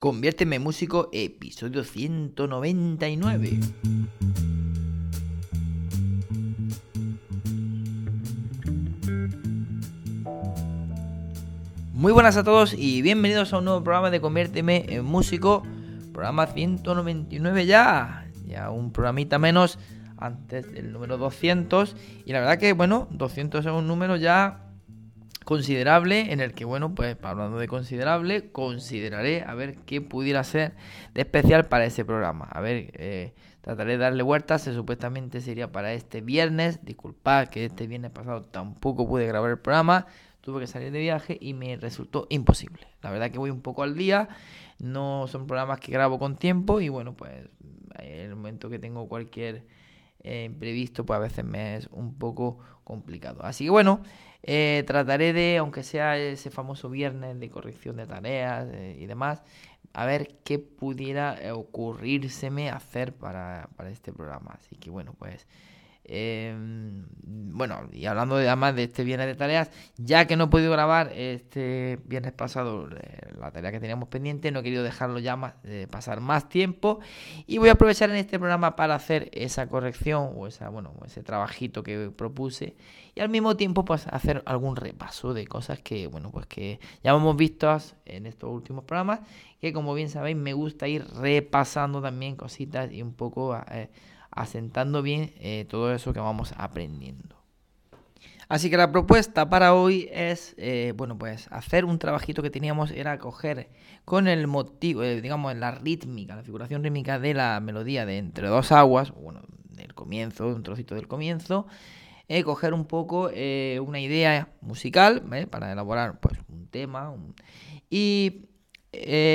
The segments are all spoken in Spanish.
Conviérteme en músico, episodio 199. Muy buenas a todos y bienvenidos a un nuevo programa de Conviérteme en músico, programa 199 ya, ya un programita menos antes del número 200 y la verdad que bueno, 200 es un número ya considerable en el que, bueno, pues hablando de considerable, consideraré a ver qué pudiera ser de especial para ese programa. A ver, eh, trataré de darle vueltas, supuestamente sería para este viernes. Disculpad que este viernes pasado tampoco pude grabar el programa, tuve que salir de viaje y me resultó imposible. La verdad que voy un poco al día, no son programas que grabo con tiempo y bueno, pues en el momento que tengo cualquier eh, imprevisto, pues a veces me es un poco complicado. Así que bueno, eh, trataré de, aunque sea ese famoso viernes de corrección de tareas eh, y demás, a ver qué pudiera ocurrírseme hacer para, para este programa. Así que bueno, pues Em, bueno, y hablando de, además de este viernes de tareas, ya que no he podido grabar este viernes pasado eh, la tarea que teníamos pendiente, no he querido dejarlo ya más, pasar más tiempo. Y voy a aprovechar en este programa para hacer esa corrección o esa, bueno, ese trabajito que propuse y al mismo tiempo pues hacer algún repaso de cosas que, bueno, pues que ya hemos visto en estos últimos programas, que como bien sabéis me gusta ir repasando también cositas y un poco... Eh, asentando bien eh, todo eso que vamos aprendiendo. Así que la propuesta para hoy es, eh, bueno, pues hacer un trabajito que teníamos, era coger con el motivo, eh, digamos, la rítmica, la figuración rítmica de la melodía de Entre dos aguas, bueno, del comienzo, un trocito del comienzo, coger un poco una idea musical para elaborar pues un tema y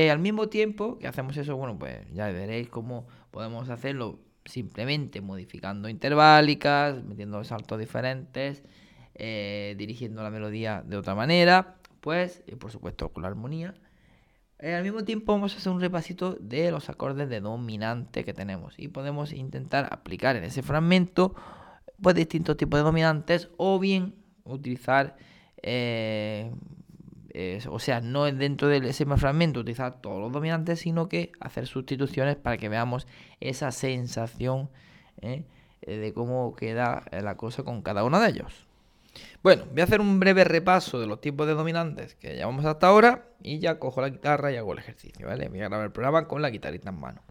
al mismo tiempo que hacemos eso, bueno, pues ya veréis cómo podemos hacerlo simplemente modificando interválicas, metiendo saltos diferentes, eh, dirigiendo la melodía de otra manera, pues, y por supuesto con la armonía. Eh, al mismo tiempo vamos a hacer un repasito de los acordes de dominante que tenemos y podemos intentar aplicar en ese fragmento pues distintos tipos de dominantes o bien utilizar eh, o sea, no dentro de ese fragmento utilizar todos los dominantes, sino que hacer sustituciones para que veamos esa sensación ¿eh? de cómo queda la cosa con cada uno de ellos. Bueno, voy a hacer un breve repaso de los tipos de dominantes que llevamos hasta ahora y ya cojo la guitarra y hago el ejercicio, ¿vale? Voy a grabar el programa con la guitarrita en mano.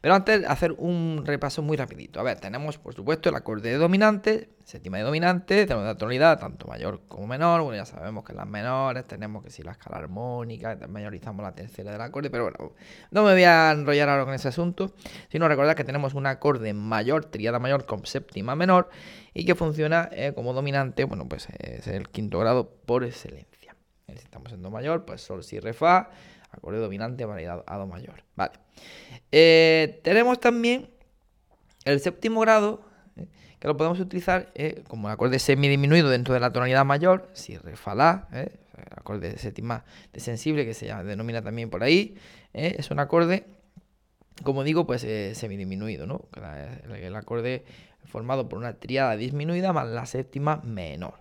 Pero antes hacer un repaso muy rapidito. A ver, tenemos por supuesto el acorde de dominante, séptima de dominante, tenemos la tonalidad tanto mayor como menor. Bueno, ya sabemos que las menores tenemos que si la escala armónica, mayorizamos la tercera del acorde, pero bueno, no me voy a enrollar ahora con ese asunto, sino recordar que tenemos un acorde mayor, triada mayor con séptima menor y que funciona eh, como dominante, bueno, pues es el quinto grado por excelencia. Si estamos en Do mayor, pues Sol, Si, Re, Fa, acorde dominante para a Do mayor. Vale. Eh, tenemos también el séptimo grado, eh, que lo podemos utilizar eh, como acorde semidiminuido dentro de la tonalidad mayor, Si, Re, Fa, La, acorde de séptima de sensible que se denomina también por ahí. es un acorde, como digo, pues semidiminuido, ¿no? el acorde formado por una triada disminuida más la séptima menor.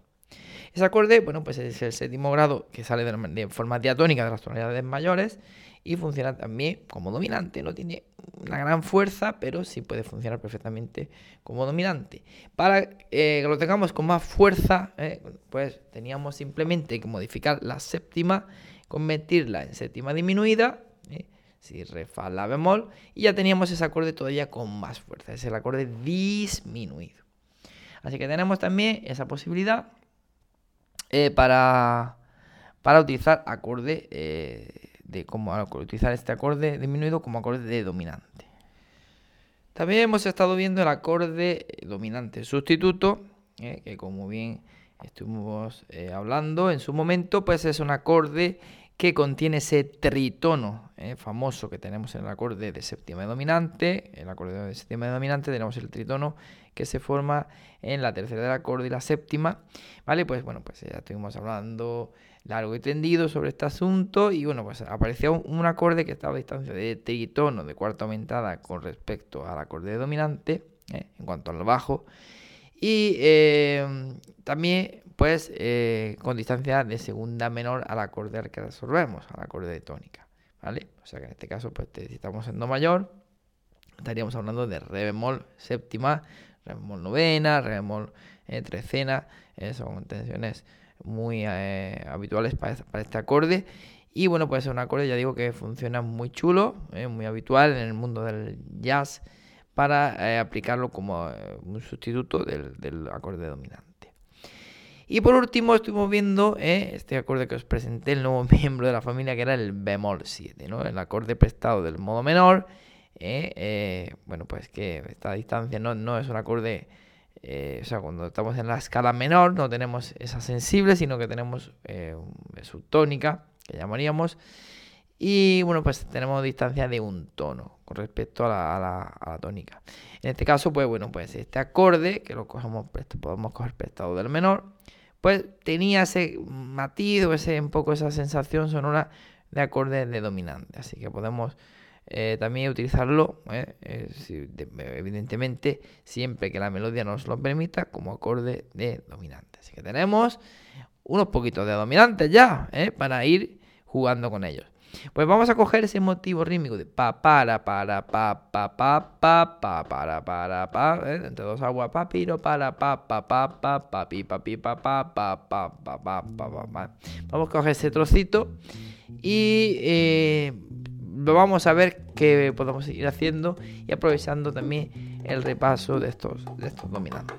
Ese acorde, bueno, pues es el séptimo grado que sale de, forma diatónica de las tonalidades mayores y funciona también como dominante. No tiene una gran fuerza, pero sí puede funcionar perfectamente como dominante. Para eh, que lo tengamos con más fuerza, eh, pues teníamos simplemente que modificar la séptima, convertirla en séptima diminuida, eh, si re, fa, la bemol, y ya teníamos ese acorde todavía con más fuerza. Es el acorde disminuido. Así que tenemos también esa posibilidad eh, para, para utilizar acorde eh, de como utilizar este acorde disminuido como acorde de dominante. También hemos estado viendo el acorde dominante sustituto, eh, que como bien estuvimos hablando en su momento, pues es un acorde que contiene ese tritono famoso que tenemos en el acorde de séptima dominante. El acorde de séptima dominante tenemos el tritono que se forma en la tercera del acorde y la séptima, ¿vale? Pues bueno, pues ya estuvimos hablando largo y tendido sobre este asunto y bueno, pues apareció un, acorde que estaba a distancia de tritono de cuarta aumentada con respecto al acorde dominante, ¿eh? en cuanto al bajo, y eh, también pues eh, con distancia de segunda menor al acorde al que resolvemos, al acorde de tónica. ¿Vale? O sea que en este caso, pues si estamos en do mayor, estaríamos hablando de re bemol séptima, re bemol novena, re bemol eh, trecena, eh, son tensiones muy eh, habituales para, este acorde. Y bueno, puede ser un acorde, ya digo, que funciona muy chulo, muy habitual en el mundo del jazz, para aplicarlo como un sustituto del acorde dominante. Y por último estuvimos viendo eh, este acorde que os presenté, el nuevo miembro de la familia, que era el bemol 7, ¿no? El acorde prestado del modo menor. Eh, eh, bueno, pues que esta distancia no, no es un acorde... o sea, cuando estamos en la escala menor no tenemos esa sensible, sino que tenemos subtónica, que llamaríamos. Y bueno, pues tenemos distancia de un tono con respecto a la, a la, tónica. En este caso, pues bueno, pues este acorde, que lo cogemos, podemos coger prestado del menor, pues tenía ese matiz o ese, un poco esa sensación sonora de acorde de dominante. Así que podemos eh, también utilizarlo, eh, eh, evidentemente, siempre que la melodía nos lo permita, como acorde de dominante. Así que tenemos unos poquitos de dominantes ya, para ir jugando con ellos. Pues vamos a coger ese motivo rítmico de pa para para pa pa pa pa pa para para pa entre dos aguas pa piro para pa pa pa pa pa pi pa pi pa pa pa pa pa pa pa pa Vamos a coger ese trocito y eh, vamos a ver qué podemos ir haciendo y aprovechando también el repaso de estos de estos dominantes.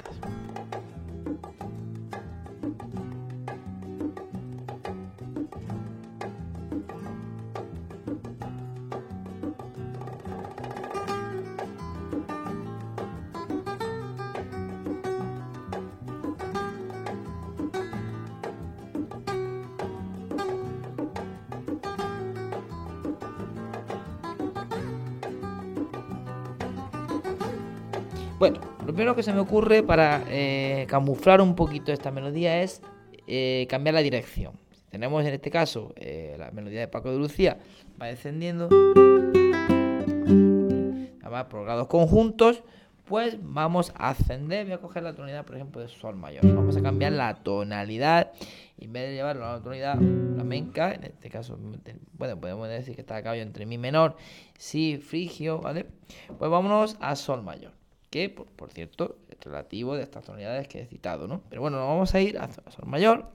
Bueno, lo primero que se me ocurre para eh, camuflar un poquito esta melodía es eh, cambiar la dirección. Tenemos en este caso eh, la melodía de Paco de Lucía, va descendiendo, además por grados conjuntos, pues vamos a ascender, voy a coger la tonalidad, por ejemplo, de Sol mayor. Vamos a cambiar la tonalidad, en vez de llevarlo a la tonalidad flamenca, en este caso, bueno, podemos decir que está a entre Mi menor, Si frigio, ¿vale? Pues vámonos a Sol mayor que por, cierto es relativo de estas tonalidades que he citado, ¿no? Pero bueno, nos vamos a ir a, Sol mayor.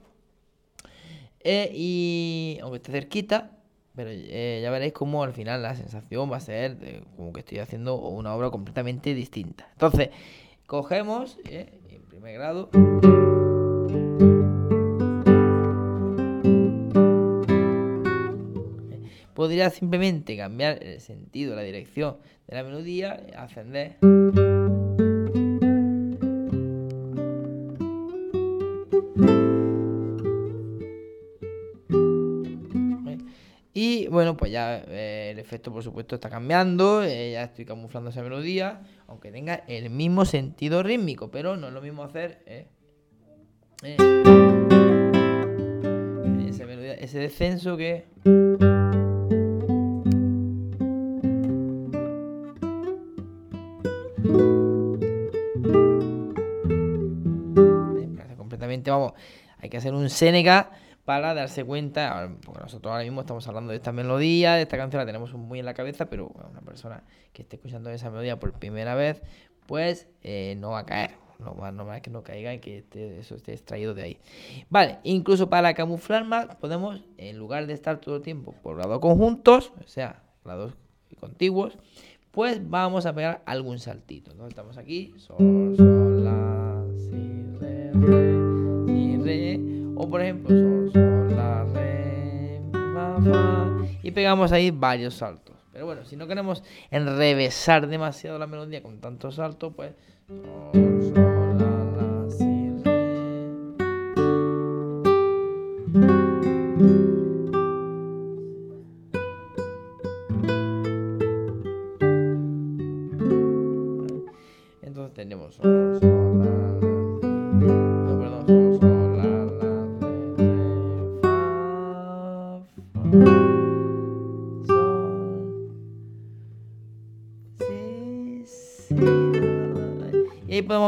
Eh, y aunque esté cerquita, pero eh, ya veréis cómo al final la sensación va a ser como que estoy haciendo una obra completamente distinta. Entonces, cogemos eh, en primer grado. Podría simplemente cambiar el sentido, la dirección de la melodía, ascender. Pues ya eh, el efecto por supuesto está cambiando, eh, ya estoy camuflando esa melodía, aunque tenga el mismo sentido rítmico, pero no es lo mismo hacer eh, ese descenso que... completamente, vamos, hay que hacer un Seneca para darse cuenta, porque nosotros ahora mismo estamos hablando de esta melodía, de esta canción la tenemos muy en la cabeza, pero una persona que esté escuchando esa melodía por primera vez, pues eh, no va a caer. No va, no va a que no caiga y que eso esté extraído de ahí. Vale, incluso para camuflar más, podemos, en lugar de estar todo el tiempo por lados conjuntos, o sea, lados contiguos, pues vamos a pegar algún saltito. ¿no? Estamos aquí, sol, sol, la, si, re, re, por ejemplo, sol, sol, la, re, fa, fa, y pegamos ahí varios saltos. Pero bueno, si no queremos enrevesar demasiado la melodía con tantos saltos, pues sol,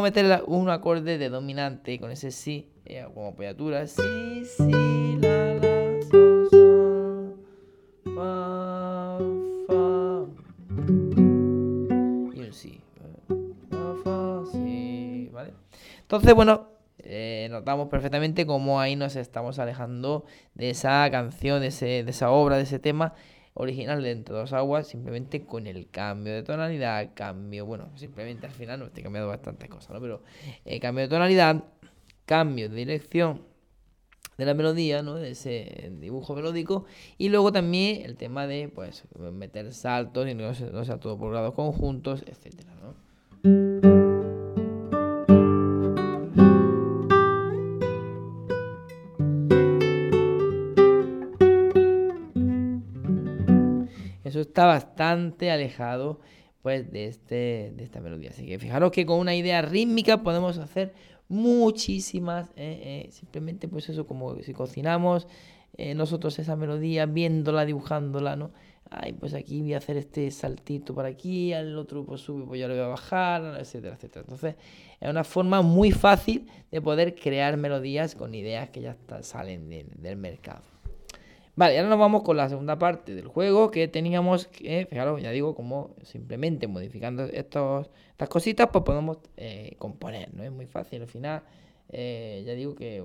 meter un acorde de dominante con ese si eh, como apoyatura. Si, si, la, la, sol, sol, fa, fa. Y un si. Fa, fa, si. ¿Vale? Entonces, bueno, eh, notamos perfectamente cómo ahí nos estamos alejando de esa canción, de, ese, de esa obra, de ese tema original de Entre dos aguas, simplemente con el cambio de tonalidad, cambio, bueno, simplemente al final no estoy cambiando bastantes cosas, ¿no? Pero eh, cambio de tonalidad, cambio de dirección de la melodía, ¿no? De ese dibujo melódico. Y luego también el tema de, pues, meter saltos y no, no sea todo por grados conjuntos, etcétera, ¿no? Está bastante alejado pues de, este, de esta melodía. Así que fijaros que con una idea rítmica podemos hacer muchísimas, eh, eh, simplemente pues eso, como si cocinamos eh, nosotros esa melodía, viéndola, dibujándola, ¿no? Ay, pues aquí voy a hacer este saltito para aquí, al otro pues sube, pues ya lo voy a bajar, etcétera, etcétera. Entonces, es una forma muy fácil de poder crear melodías con ideas que ya salen del mercado. Vale, ahora nos vamos con la segunda parte del juego que teníamos que, fijaros, ya digo, como simplemente modificando estos, estas cositas, pues podemos eh, componer, ¿no? Es muy fácil, al final, eh, ya digo que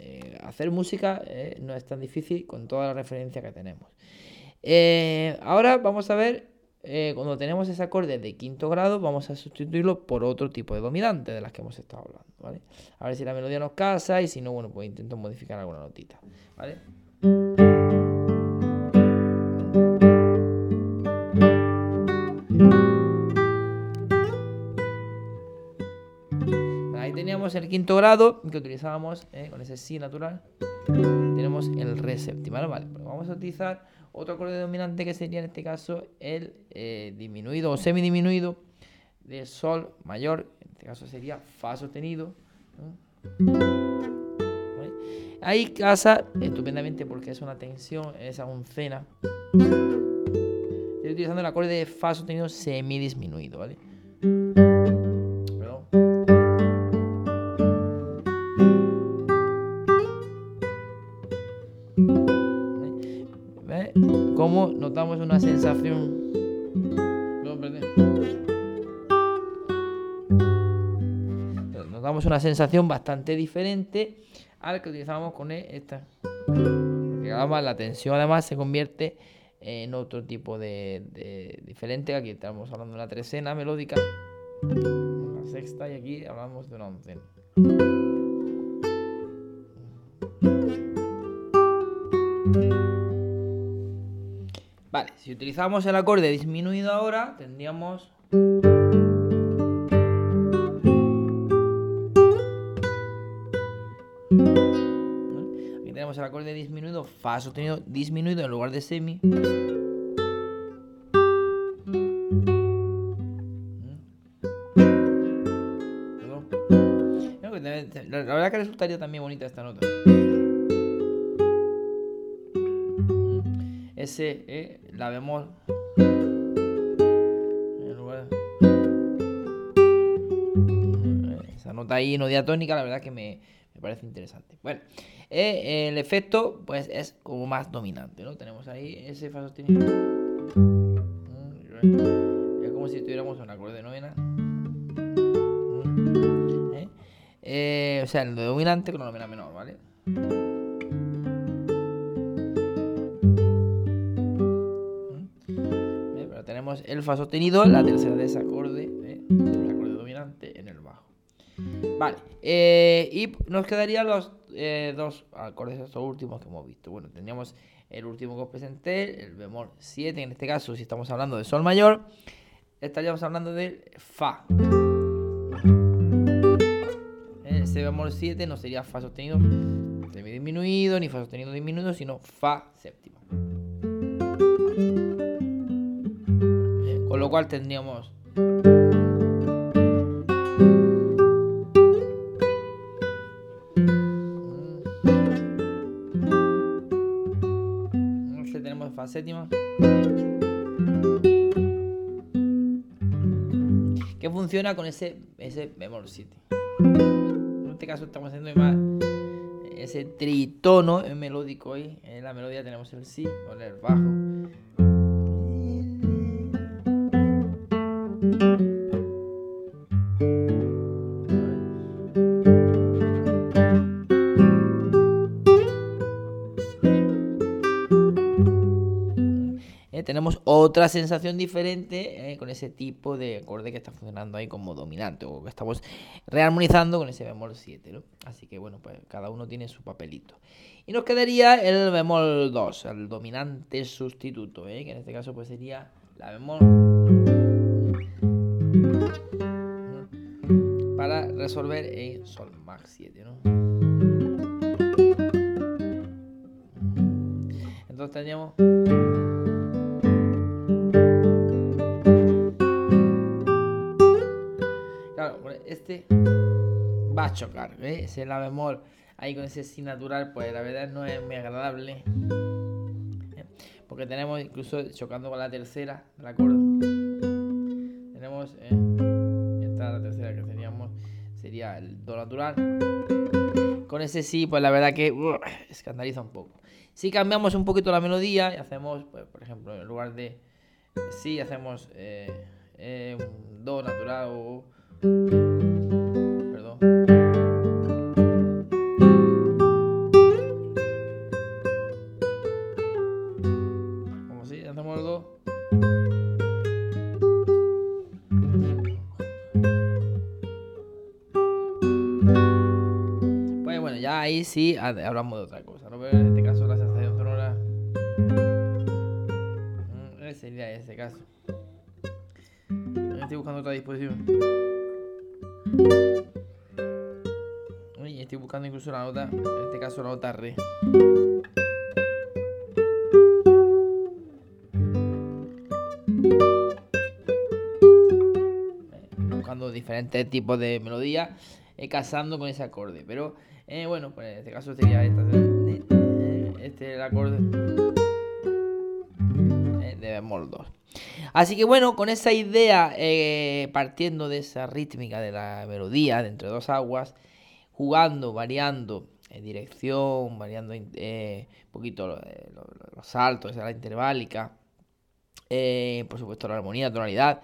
eh, hacer música no es tan difícil con toda la referencia que tenemos. ahora vamos a ver, cuando tenemos ese acorde de quinto grado, vamos a sustituirlo por otro tipo de dominante de las que hemos estado hablando, ¿vale? A ver si la melodía nos casa y si no, bueno, pues intento modificar alguna notita, ¿vale? Quinto grado que utilizábamos eh, con ese si natural. Tenemos el re séptima, ¿vale? Pues vamos a utilizar otro acorde dominante que sería en este caso el eh, disminuido o semidisminuido de sol mayor. En este caso sería fa sostenido. Ahí casa estupendamente porque es una tensión, esa oncena. Estoy utilizando el acorde de Fa sostenido semidisminuido, ¿vale? Notamos una sensación. Notamos una sensación bastante diferente al que utilizamos con esta. Porque además la tensión además se convierte en otro tipo de, diferente. Aquí estamos hablando de una trecena melódica, una sexta y aquí hablamos de una oncena. Vale, si utilizamos el acorde disminuido ahora, tendríamos... el acorde disminuido, fa sostenido disminuido en lugar de semi. La verdad que resultaría también bonita esta nota. Eh, la bemol. Esa nota ahí no diatónica, la verdad que me, me parece interesante. Bueno, eh, el efecto pues es como más dominante, ¿no? Tenemos ahí ese fa sostenido. Mm, es como si tuviéramos un acorde de novena. Mm, ¿eh? Eh, o sea, el dominante con la novena menor, ¿vale? Tenemos el fa sostenido, la tercera de ese acorde, el acorde dominante en el bajo. Vale, y nos quedarían los eh, dos acordes estos últimos que hemos visto. Bueno, teníamos el último que os presenté, el bemol 7, en este caso, si estamos hablando de sol mayor, estaríamos hablando del fa. Ese bemol 7 no sería fa sostenido disminuido, ni fa sostenido disminuido, sino fa séptima. Lo cual tendríamos séptima. Que funciona con ese, ese bemol 7. En este caso estamos haciendo más ese tritono melódico ahí. En la melodía tenemos el si con el bajo. Otra sensación diferente eh, con ese tipo de acorde que está funcionando ahí como dominante o que estamos rearmonizando con ese bemol 7, ¿no? Así que bueno, pues cada uno tiene su papelito. Y nos quedaría el bemol 2, el dominante sustituto, ¿eh? que en este caso pues sería la bemol para resolver en sol max 7, ¿no? Entonces teníamos este va a chocar, ¿eh? Ese la bemol ahí con ese si natural, pues la verdad no es muy agradable. ¿eh? Porque tenemos incluso chocando con la tercera del acorde. Tenemos ¿eh? esta la tercera que teníamos sería el do natural. Con ese sí, pues la verdad que escandaliza un poco. Si cambiamos un poquito la melodía y hacemos, pues, por ejemplo, en lugar de si hacemos eh, eh, un do natural o sí hablamos de otra cosa. en este caso la sensación sonora sería ese caso. Estoy buscando otra disposición. Y estoy buscando incluso la nota, en este caso la nota re. Buscando diferentes tipos de melodías, eh, casando con ese acorde. Pero eh, bueno, pues en este caso sería esta. Este el acorde eh, de bemol 2. Así que bueno, con esa idea, eh, partiendo de esa rítmica de la melodía de entre dos aguas, jugando, variando en dirección, variando un poquito los, saltos, la interválica, por supuesto la armonía, tonalidad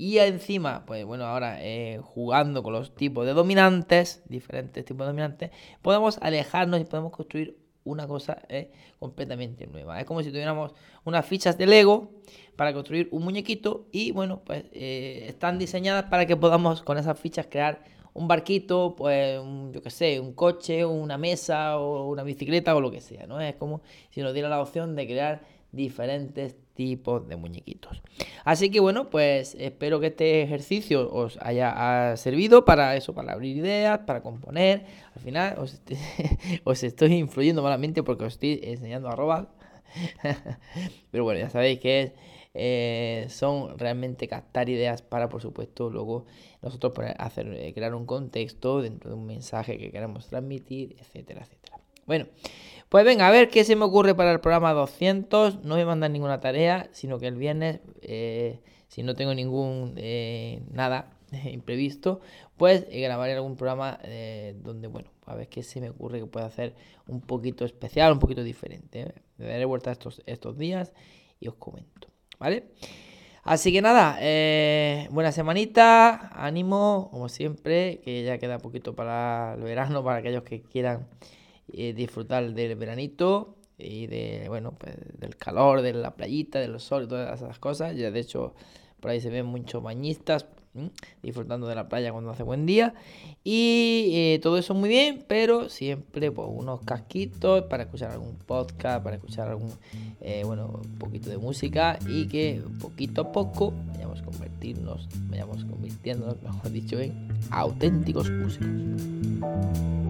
y encima, pues bueno, ahora eh, jugando con los tipos de dominantes, diferentes tipos de dominantes, podemos alejarnos y podemos construir una cosa eh, completamente nueva. Es como si tuviéramos unas fichas de Lego para construir un muñequito y bueno, pues eh, están diseñadas para que podamos con esas fichas crear un barquito, pues yo qué sé, un coche, una mesa o una bicicleta o lo que sea, ¿no? Es como si nos diera la opción de crear diferentes tipos de muñequitos. Así que bueno, pues espero que este ejercicio os haya servido para eso, para abrir ideas, para componer. Al final os, estoy influyendo malamente porque os estoy enseñando a robar. Pero bueno, ya sabéis que eh, son realmente captar ideas para, por supuesto, luego nosotros hacer, eh, crear un contexto dentro de un mensaje que queremos transmitir, etcétera, etcétera. Bueno, pues venga, a ver qué se me ocurre para el programa 200. No voy a mandar ninguna tarea, sino que el viernes, eh, si no tengo ningún eh, nada imprevisto, pues eh, grabaré algún programa donde, bueno, a ver qué se me ocurre que pueda hacer un poquito especial, un poquito diferente. Me daré vuelta estos, estos días y os comento, ¿vale? Así que nada, buena semanita, ánimo, como siempre, que ya queda poquito para el verano, para aquellos que quieran disfrutar del veranito y de, bueno, pues, del calor, de la playita, del sol y todas esas cosas. Ya de hecho, por ahí se ven muchos bañistas disfrutando de la playa cuando hace buen día. Y eh, todo eso muy bien, pero siempre pues, unos casquitos para escuchar algún podcast, para escuchar algún, eh, bueno, un poquito de música y que poquito a poco vayamos convertirnos, vayamos convirtiéndonos, mejor dicho, en auténticos músicos.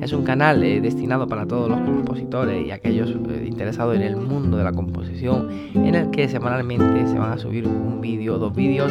Es un canal eh, destinado para todos los compositores y aquellos eh, interesados en el mundo de la composición, en el que semanalmente se van a subir un vídeo dos vídeos